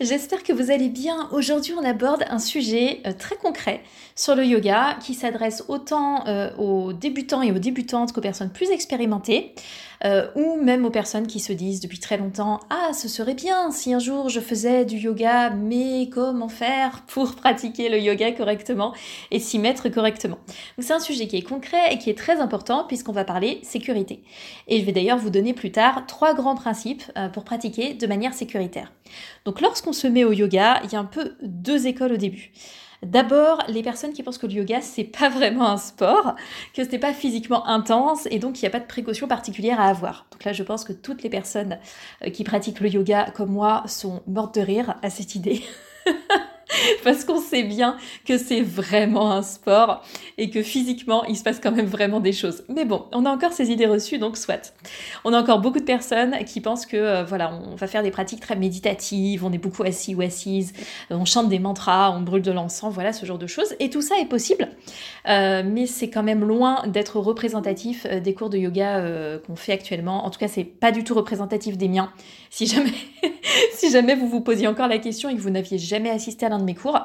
j'espère que vous allez bien. Aujourd'hui on aborde un sujet euh, très concret sur le yoga qui s'adresse autant euh, aux débutants et aux débutantes qu'aux personnes plus expérimentées. Euh, ou même aux personnes qui se disent depuis très longtemps Ah, ce serait bien si un jour je faisais du yoga, mais comment faire pour pratiquer le yoga correctement et s'y mettre correctement? C'est un sujet qui est concret et qui est très important puisqu'on va parler sécurité. Et je vais d'ailleurs vous donner plus tard trois grands principes pour pratiquer de manière sécuritaire. Donc lorsqu'on se met au yoga, il y a un peu deux écoles au début. D'abord, les personnes qui pensent que le yoga, c'est pas vraiment un sport, que ce n'est pas physiquement intense et donc il n'y a pas de précautions particulières à avoir. Donc là, je pense que toutes les personnes euh, qui pratiquent le yoga comme moi sont mortes de rire à cette idée. parce qu'on sait bien que c'est vraiment un sport et que physiquement, il se passe quand même vraiment des choses. Mais bon, on a encore ces idées reçues, donc soit. On a encore beaucoup de personnes qui pensent que, euh, voilà, on va faire des pratiques très méditatives, on est beaucoup assis ou assises, on chante des mantras, on brûle de l'encens, voilà, ce genre de choses. Et tout ça est possible, euh, mais c'est quand même loin d'être représentatif euh, des cours de yoga qu'on fait actuellement. En tout cas, c'est pas du tout représentatif des miens. Si jamais, si jamais vous vous posiez encore la question et que vous n'aviez jamais assisté à l'un de mes cours.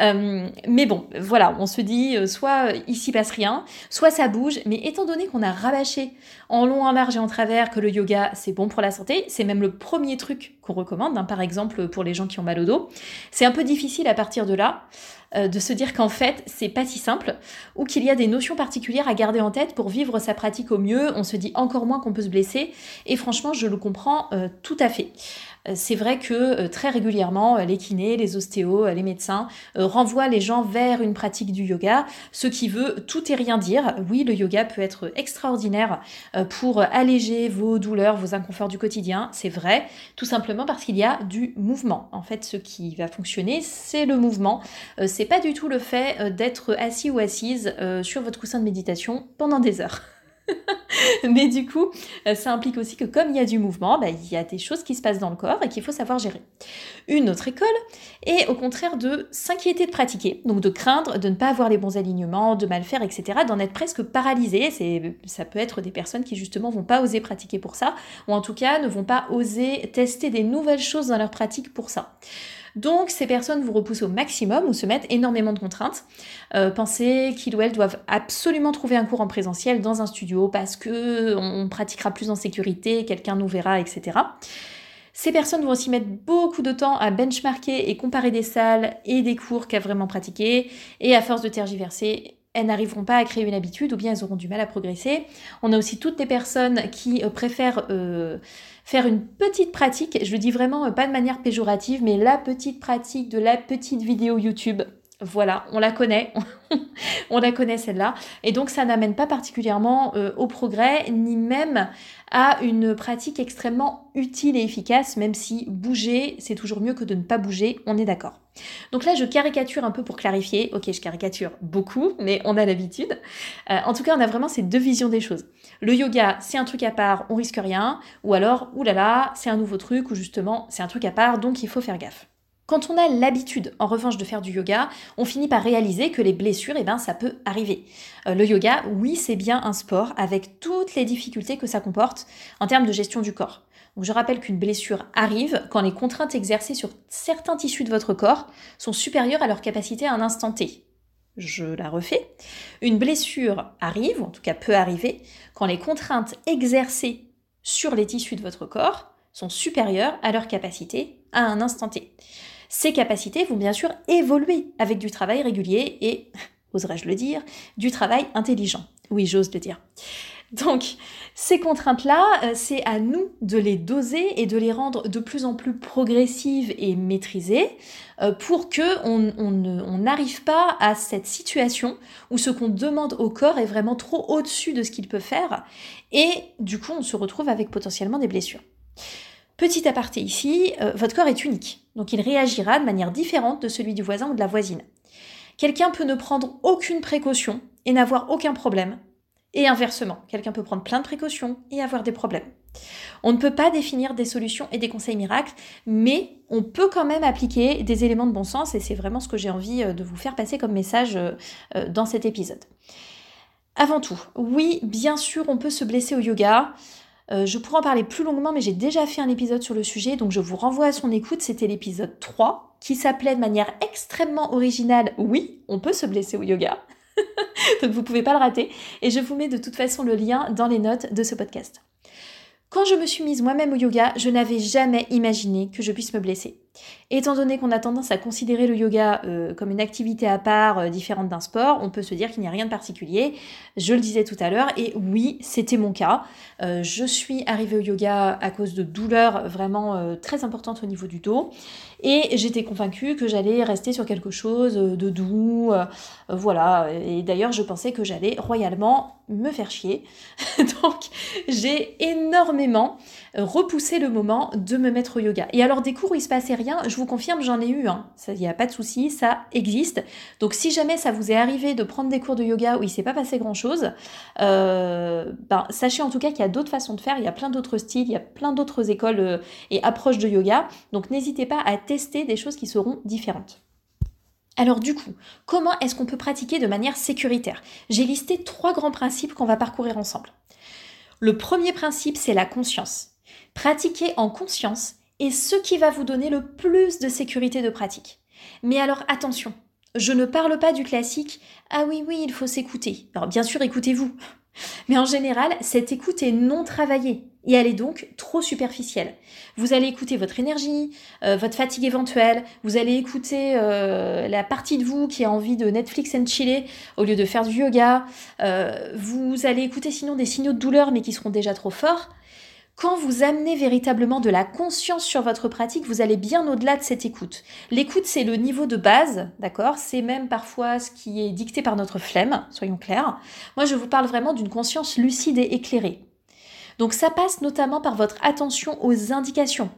Euh, mais bon, voilà, on se dit euh, soit ici passe rien, soit ça bouge, mais étant donné qu'on a rabâché en long, en large et en travers que le yoga c'est bon pour la santé, c'est même le premier truc qu'on recommande, hein, par exemple pour les gens qui ont mal au dos, c'est un peu difficile à partir de là euh, de se dire qu'en fait c'est pas si simple ou qu'il y a des notions particulières à garder en tête pour vivre sa pratique au mieux. On se dit encore moins qu'on peut se blesser et franchement je le comprends tout à fait. Euh, c'est vrai que euh, très régulièrement, euh, les kinés, les ostéos, les médecins renvoient les gens vers une pratique du yoga, ce qui veut tout et rien dire. Oui, le yoga peut être extraordinaire pour alléger vos douleurs, vos inconforts du quotidien, c'est vrai, tout simplement parce qu'il y a du mouvement. En fait, ce qui va fonctionner, c'est le mouvement. C'est pas du tout le fait d'être assis ou assise sur votre coussin de méditation pendant des heures. Mais du coup, euh, ça implique aussi que comme il y a du mouvement, bah, il y a des choses qui se passent dans le corps et qu'il faut savoir gérer. Une autre école est au contraire de s'inquiéter de pratiquer, donc de craindre de ne pas avoir les bons alignements, de mal faire, etc., d'en être presque paralysé. Ça peut être des personnes qui justement vont pas oser pratiquer pour ça, ou en tout cas ne vont pas oser tester des nouvelles choses dans leur pratique pour ça. Donc ces personnes vous repoussent au maximum ou se mettent énormément de contraintes. Euh, pensez qu'ils ou elles doivent absolument trouver un cours en présentiel dans un studio parce que on pratiquera plus en sécurité, quelqu'un nous verra, etc. Ces personnes vont aussi mettre beaucoup de temps à benchmarker et comparer des salles et des cours qu'à vraiment pratiquer. Et à force de tergiverser, elles n'arriveront pas à créer une habitude ou bien elles auront du mal à progresser. On a aussi toutes les personnes qui euh, préfèrent euh, faire une petite pratique, je le dis vraiment euh, pas de manière péjorative, mais la petite pratique de la petite vidéo YouTube. Voilà, on la connaît, on la connaît celle-là. Et donc ça n'amène pas particulièrement au progrès, ni même à une pratique extrêmement utile et efficace, même si bouger, c'est toujours mieux que de ne pas bouger, on est d'accord. Donc là, je caricature un peu pour clarifier. Ok, je caricature beaucoup, mais on a l'habitude. Euh, en tout cas, on a vraiment ces deux visions des choses. Le yoga, c'est un truc à part, on risque rien. Ou alors, oulala, c'est un nouveau truc, ou justement, c'est un truc à part, donc il faut faire gaffe. Quand on a l'habitude, en revanche, de faire du yoga, on finit par réaliser que les blessures, eh ben, ça peut arriver. Euh, le yoga, oui, c'est bien un sport avec toutes les difficultés que ça comporte en termes de gestion du corps je rappelle qu'une blessure arrive quand les contraintes exercées sur certains tissus de votre corps sont supérieures à leur capacité à un instant T. Je la refais. Une blessure arrive, ou en tout cas peut arriver, quand les contraintes exercées sur les tissus de votre corps sont supérieures à leur capacité à un instant T. Ces capacités vont bien sûr évoluer avec du travail régulier et, oserais-je le dire, du travail intelligent. Oui, j'ose le dire. Donc, ces contraintes-là, euh, c'est à nous de les doser et de les rendre de plus en plus progressives et maîtrisées euh, pour que on n'arrive pas à cette situation où ce qu'on demande au corps est vraiment trop au-dessus de ce qu'il peut faire et du coup, on se retrouve avec potentiellement des blessures. Petit aparté ici, euh, votre corps est unique, donc il réagira de manière différente de celui du voisin ou de la voisine. Quelqu'un peut ne prendre aucune précaution et n'avoir aucun problème, et inversement, quelqu'un peut prendre plein de précautions et avoir des problèmes. On ne peut pas définir des solutions et des conseils miracles, mais on peut quand même appliquer des éléments de bon sens et c'est vraiment ce que j'ai envie euh, de vous faire passer comme message euh, euh, dans cet épisode. Avant tout, oui, bien sûr, on peut se blesser au yoga. je pourrais en parler plus longuement, mais j'ai déjà fait un épisode sur le sujet, donc je vous renvoie à son écoute. C'était l'épisode 3, qui s'appelait de manière extrêmement originale Oui, on peut se blesser au yoga. Donc vous pouvez pas le rater. Et je vous mets de toute façon le lien dans les notes de ce podcast. Quand je me suis mise moi-même au yoga, je n'avais jamais imaginé que je puisse me blesser. Étant donné qu'on a tendance à considérer le yoga euh, comme une activité à part, euh, différente d'un sport, on peut se dire qu'il n'y a rien de particulier. Je le disais tout à l'heure, et oui, c'était mon cas. Euh, je suis arrivée au yoga à cause de douleurs vraiment très importantes au niveau du dos, et j'étais convaincue que j'allais rester sur quelque chose de doux, voilà. Et d'ailleurs, je pensais que j'allais royalement me faire chier. Donc, j'ai énormément repoussé le moment de me mettre au yoga. Et alors, des cours où il se passait je vous confirme, j'en ai eu. Hein. Il n'y a pas de souci, ça existe. Donc si jamais ça vous est arrivé de prendre des cours de yoga où il ne s'est pas passé grand-chose, euh, ben, sachez en tout cas qu'il y a d'autres façons de faire, il y a plein d'autres styles, il y a plein d'autres écoles euh, et approches de yoga. Donc n'hésitez pas à tester des choses qui seront différentes. Alors du coup, comment est-ce qu'on peut pratiquer de manière sécuritaire? J'ai listé trois grands principes qu'on va parcourir ensemble. Le premier principe, c'est la conscience. Pratiquer en conscience, et ce qui va vous donner le plus de sécurité de pratique. Mais alors attention, je ne parle pas du classique Ah oui, oui, il faut s'écouter. Alors bien sûr, écoutez-vous. Mais en général, cette écoute est non travaillée et elle est donc trop superficielle. Vous allez écouter votre énergie, euh, votre fatigue éventuelle, vous allez écouter euh, la partie de vous qui a envie de Netflix and chiller au lieu de faire du yoga, euh, vous allez écouter sinon des signaux de douleur mais qui seront déjà trop forts. Quand vous amenez véritablement de la conscience sur votre pratique, vous allez bien au-delà de cette écoute. L'écoute, c'est le niveau de base, d'accord? C'est même parfois ce qui est dicté par notre flemme, soyons clairs. Moi, je vous parle vraiment d'une conscience lucide et éclairée. Donc ça passe notamment par votre attention aux indications.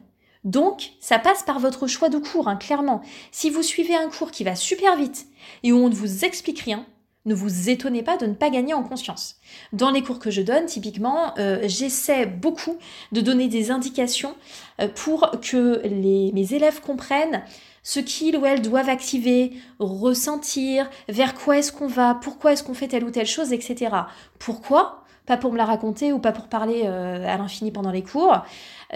Donc, ça passe par votre choix de cours, hein, clairement. Si vous suivez un cours qui va super vite et où on ne vous explique rien, ne vous étonnez pas de ne pas gagner en conscience. Dans les cours que je donne, typiquement, euh, j'essaie beaucoup de donner des indications euh, pour que mes élèves comprennent ce qu'ils ou elles doivent activer, ressentir, vers quoi est-ce qu'on va, pourquoi est-ce qu'on fait telle ou telle chose, etc. Pourquoi? Pas pour me la raconter ou pas pour parler euh, à l'infini pendant les cours,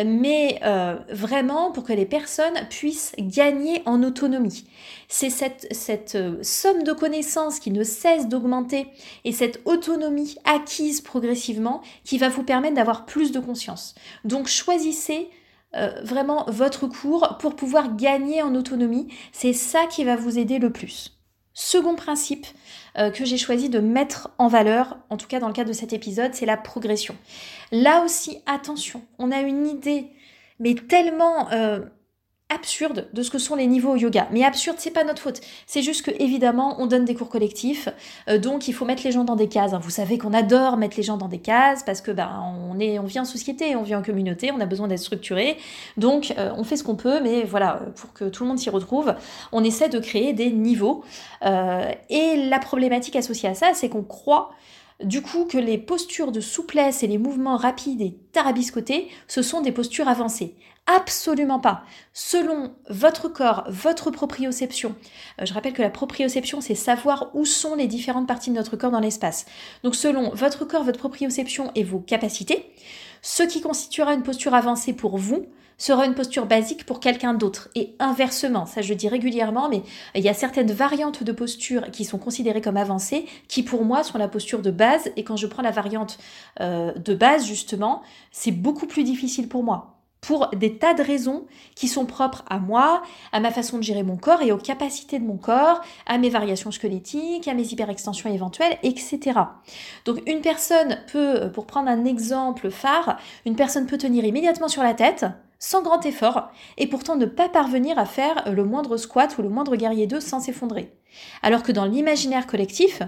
mais euh, vraiment pour que les personnes puissent gagner en autonomie. C'est cette, euh, somme de connaissances qui ne cesse d'augmenter et cette autonomie acquise progressivement qui va vous permettre d'avoir plus de conscience. Donc choisissez vraiment votre cours pour pouvoir gagner en autonomie. C'est ça qui va vous aider le plus. Second principe euh, que j'ai choisi de mettre en valeur, en tout cas dans le cadre de cet épisode, c'est la progression. Là aussi, attention, on a une idée, mais tellement euh, absurde de ce que sont les niveaux au yoga. Mais absurde, c'est pas notre faute. C'est juste que évidemment, on donne des cours collectifs, euh, donc il faut mettre les gens dans des cases. Vous savez qu'on adore mettre les gens dans des cases parce que ben on est, on vit en société, on vit en communauté, on a besoin d'être structuré. Donc euh, on fait ce qu'on peut, mais voilà, pour que tout le monde s'y retrouve, on essaie de créer des niveaux. Euh, et la problématique associée à ça, c'est qu'on croit du coup que les postures de souplesse et les mouvements rapides et tarabiscotés, ce sont des postures avancées. Absolument pas. Selon votre corps, votre proprioception. Euh, je rappelle que la proprioception, c'est savoir où sont les différentes parties de notre corps dans l'espace. Donc selon votre corps, votre proprioception et vos capacités, ce qui constituera une posture avancée pour vous sera une posture basique pour quelqu'un d'autre. Et inversement, ça je dis régulièrement, mais il y a certaines variantes de posture qui sont considérées comme avancées, qui pour moi sont la posture de base. Et quand je prends la variante euh, de base, justement, c'est beaucoup plus difficile pour moi pour des tas de raisons qui sont propres à moi, à ma façon de gérer mon corps et aux capacités de mon corps, à mes variations squelettiques, à mes hyperextensions éventuelles, etc. Donc une personne peut, pour prendre un exemple phare, une personne peut tenir immédiatement sur la tête, sans grand effort, et pourtant ne pas parvenir à faire le moindre squat ou le moindre guerrier 2 sans s'effondrer. Alors que dans l'imaginaire collectif,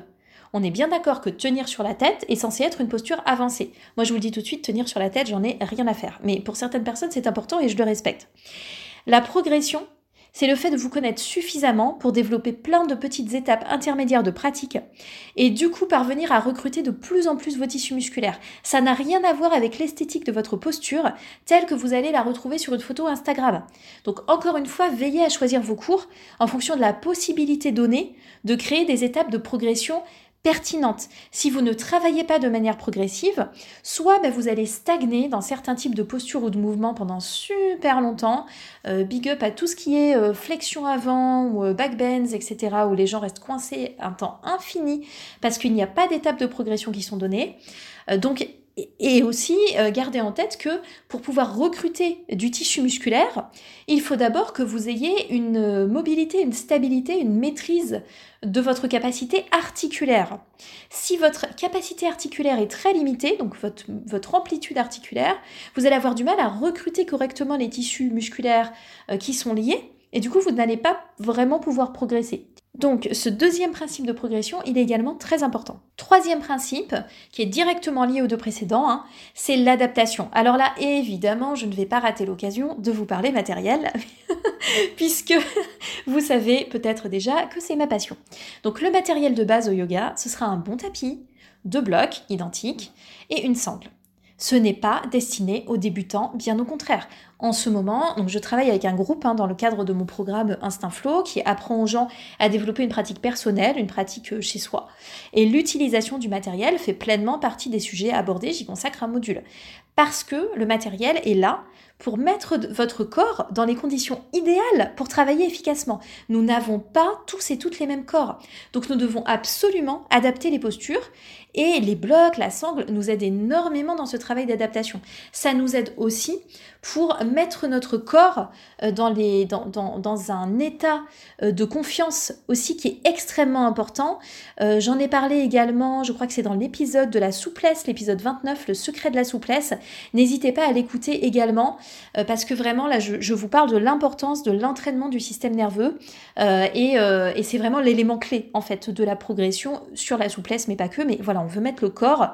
On est bien d'accord que tenir sur la tête est censé être une posture avancée. Moi, je vous le dis tout de suite, tenir sur la tête, j'en ai rien à faire. Mais pour certaines personnes, c'est important et je le respecte. La progression, c'est le fait de vous connaître suffisamment pour développer plein de petites étapes intermédiaires de pratique et du coup parvenir à recruter de plus en plus vos tissus musculaires. Ça n'a rien à voir avec l'esthétique de votre posture telle que vous allez la retrouver sur une photo Instagram. Donc encore une fois, veillez à choisir vos cours en fonction de la possibilité donnée de créer des étapes de progression pertinente. Si vous ne travaillez pas de manière progressive, soit ben, vous allez stagner dans certains types de postures ou de mouvements pendant super longtemps. Euh, big up à tout ce qui est euh, flexion avant ou euh, backbends, etc., où les gens restent coincés un temps infini parce qu'il n'y a pas d'étapes de progression qui sont données. donc et aussi, euh, gardez en tête que pour pouvoir recruter du tissu musculaire, il faut d'abord que vous ayez une mobilité, une stabilité, une maîtrise de votre capacité articulaire. Si votre capacité articulaire est très limitée, donc votre, votre amplitude articulaire, vous allez avoir du mal à recruter correctement les tissus musculaires euh, qui sont liés, et du coup, vous n'allez pas vraiment pouvoir progresser. Donc ce deuxième principe de progression, il est également très important. Troisième principe, qui est directement lié aux deux précédents, hein, c'est l'adaptation. Alors là, évidemment, je ne vais pas rater l'occasion de vous parler matériel, puisque vous savez peut-être déjà que c'est ma passion. Donc le matériel de base au yoga, ce sera un bon tapis, deux blocs identiques et une sangle. Ce n'est pas destiné aux débutants, bien au contraire. En ce moment, donc je travaille avec un groupe hein, dans le cadre de mon programme Instinct Flow qui apprend aux gens à développer une pratique personnelle, une pratique euh, chez soi. Et l'utilisation du matériel fait pleinement partie des sujets abordés, j'y consacre un module. Parce que le matériel est là pour mettre votre corps dans les conditions idéales pour travailler efficacement. Nous n'avons pas tous et toutes les mêmes corps. Donc nous devons absolument adapter les postures et les blocs, la sangle nous aident énormément dans ce travail d'adaptation. Ça nous aide aussi pour mettre notre corps euh, dans, les, dans, dans, dans un état euh, de confiance aussi qui est extrêmement important. Euh, j'en ai parlé également, je crois que c'est dans l'épisode de la souplesse, l'épisode 29, le secret de la souplesse. N'hésitez pas à l'écouter également parce que vraiment là, je, vous parle de l'importance de l'entraînement du système nerveux et, et c'est vraiment l'élément clé en fait de la progression sur la souplesse, mais pas que. Mais voilà, on veut mettre le corps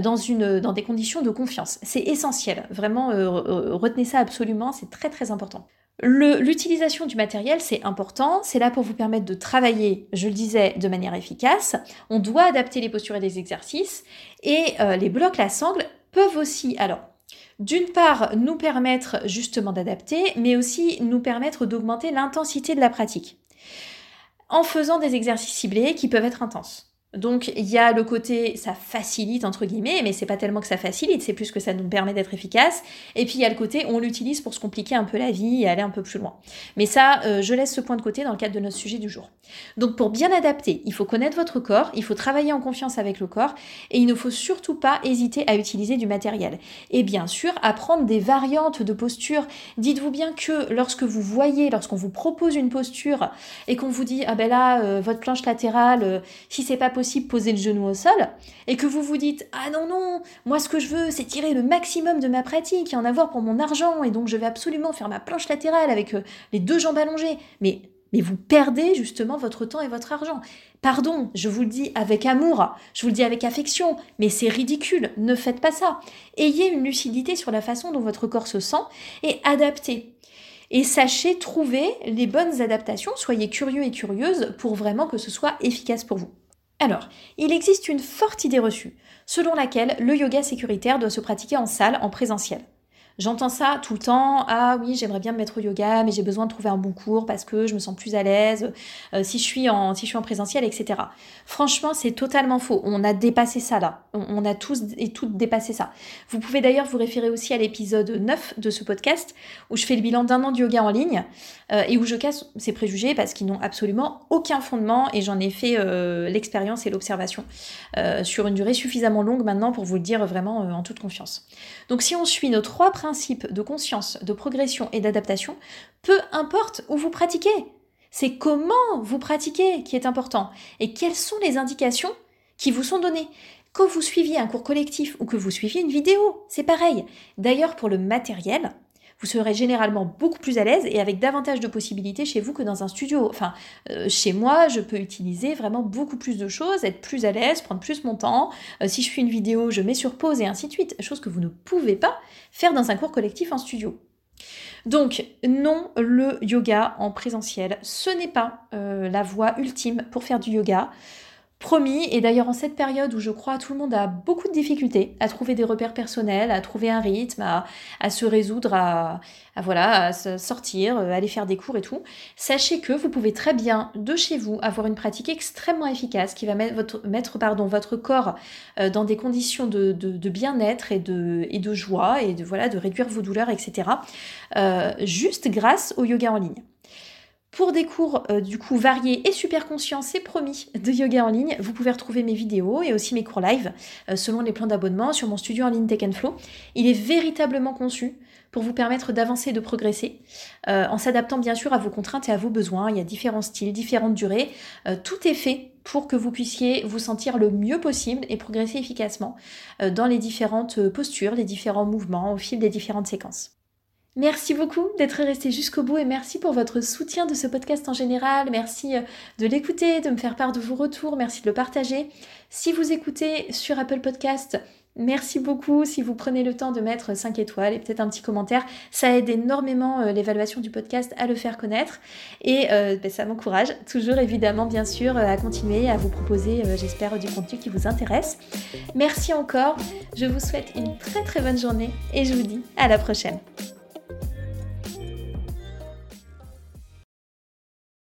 dans, une, dans des conditions de confiance. C'est essentiel, vraiment retenez ça absolument, c'est très très important. L'utilisation du matériel, c'est important, c'est là pour vous permettre de travailler, je le disais, de manière efficace. On doit adapter les postures et les exercices, et euh, les blocs, la sangle, peuvent aussi, alors, d'une part, nous permettre justement d'adapter, mais aussi nous permettre d'augmenter l'intensité de la pratique, en faisant des exercices ciblés qui peuvent être intenses. Donc il y a le côté ça facilite entre guillemets, mais c'est pas tellement que ça facilite, c'est plus que ça nous permet d'être efficace. Et puis il y a le côté on l'utilise pour se compliquer un peu la vie et aller un peu plus loin. Mais ça, euh, je laisse ce point de côté dans le cadre de notre sujet du jour. Donc pour bien adapter, il faut connaître votre corps, il faut travailler en confiance avec le corps et il ne faut surtout pas hésiter à utiliser du matériel. Et bien sûr, apprendre des variantes de posture. Dites-vous bien que lorsque vous voyez, lorsqu'on vous propose une posture et qu'on vous dit ah ben là euh, votre planche latérale, euh, si c'est pas possible poser le genou au sol et que vous vous dites ah non non moi ce que je veux c'est tirer le maximum de ma pratique et en avoir pour mon argent et donc je vais absolument faire ma planche latérale avec euh, les deux jambes allongées mais mais vous perdez justement votre temps et votre argent. Pardon, je vous le dis avec amour, je vous le dis avec affection, mais c'est ridicule, ne faites pas ça. Ayez une lucidité sur la façon dont votre corps se sent et adaptez. Et sachez trouver les bonnes adaptations, soyez curieux et curieuse pour vraiment que ce soit efficace pour vous. Alors, il existe une forte idée reçue, selon laquelle le yoga sécuritaire doit se pratiquer en salle, en présentiel. J'entends ça tout le temps. Ah oui, j'aimerais bien me mettre au yoga, mais j'ai besoin de trouver un bon cours parce que je me sens plus à l'aise euh, si je suis en si je suis en présentiel, etc. Franchement, c'est totalement faux. On a dépassé ça là. On, a tous et toutes dépassé ça. Vous pouvez d'ailleurs vous référer aussi à l'épisode 9 de ce podcast où je fais le bilan d'un an de yoga en ligne euh, et où je casse ces préjugés parce qu'ils n'ont absolument aucun fondement et j'en ai fait euh, l'expérience et l'observation sur une durée suffisamment longue maintenant pour vous le dire vraiment en toute confiance. Donc si on suit nos trois de conscience, de progression et d'adaptation, peu importe où vous pratiquez. C'est comment vous pratiquez qui est important et quelles sont les indications qui vous sont données. Que vous suiviez un cours collectif ou que vous suiviez une vidéo, c'est pareil. D'ailleurs, pour le matériel, vous serez généralement beaucoup plus à l'aise et avec davantage de possibilités chez vous que dans un studio. Enfin, euh, chez moi, je peux utiliser vraiment beaucoup plus de choses, être plus à l'aise, prendre plus mon temps. Euh, si je fais une vidéo, je mets sur pause et ainsi de suite, chose que vous ne pouvez pas faire dans un cours collectif en studio. Donc, non, le yoga en présentiel, ce n'est pas euh, la voie ultime pour faire du yoga. Promis, et d'ailleurs en cette période où je crois tout le monde a beaucoup de difficultés à trouver des repères personnels, à trouver un rythme, à, se résoudre, à, voilà, à sortir, euh, aller faire des cours et tout, sachez que vous pouvez très bien de chez vous avoir une pratique extrêmement efficace qui va mettre votre, pardon, votre corps euh, dans des conditions de, bien-être et de, et de joie et de, voilà, de réduire vos douleurs, etc. Euh, juste grâce au yoga en ligne. Pour des cours euh, du coup variés et super conscients, c'est promis, de yoga en ligne, vous pouvez retrouver mes vidéos et aussi mes cours live euh, selon les plans d'abonnement sur mon studio en ligne Tech Flow. Il est véritablement conçu pour vous permettre d'avancer et de progresser, euh, en s'adaptant bien sûr à vos contraintes et à vos besoins. Il y a différents styles, différentes durées. tout est fait pour que vous puissiez vous sentir le mieux possible et progresser efficacement dans les différentes postures, les différents mouvements au fil des différentes séquences. Merci beaucoup d'être resté jusqu'au bout et merci pour votre soutien de ce podcast en général. Merci euh, de l'écouter, de me faire part de vos retours, merci de le partager. Si vous écoutez sur Apple Podcast, Merci beaucoup si vous prenez le temps de mettre 5 étoiles et peut-être un petit commentaire. Ça aide énormément euh, l'évaluation du podcast à le faire connaître et euh, ben, ça m'encourage toujours évidemment bien sûr à continuer à vous proposer j'espère du contenu qui vous intéresse. Merci encore, je vous souhaite une très très bonne journée et je vous dis à la prochaine.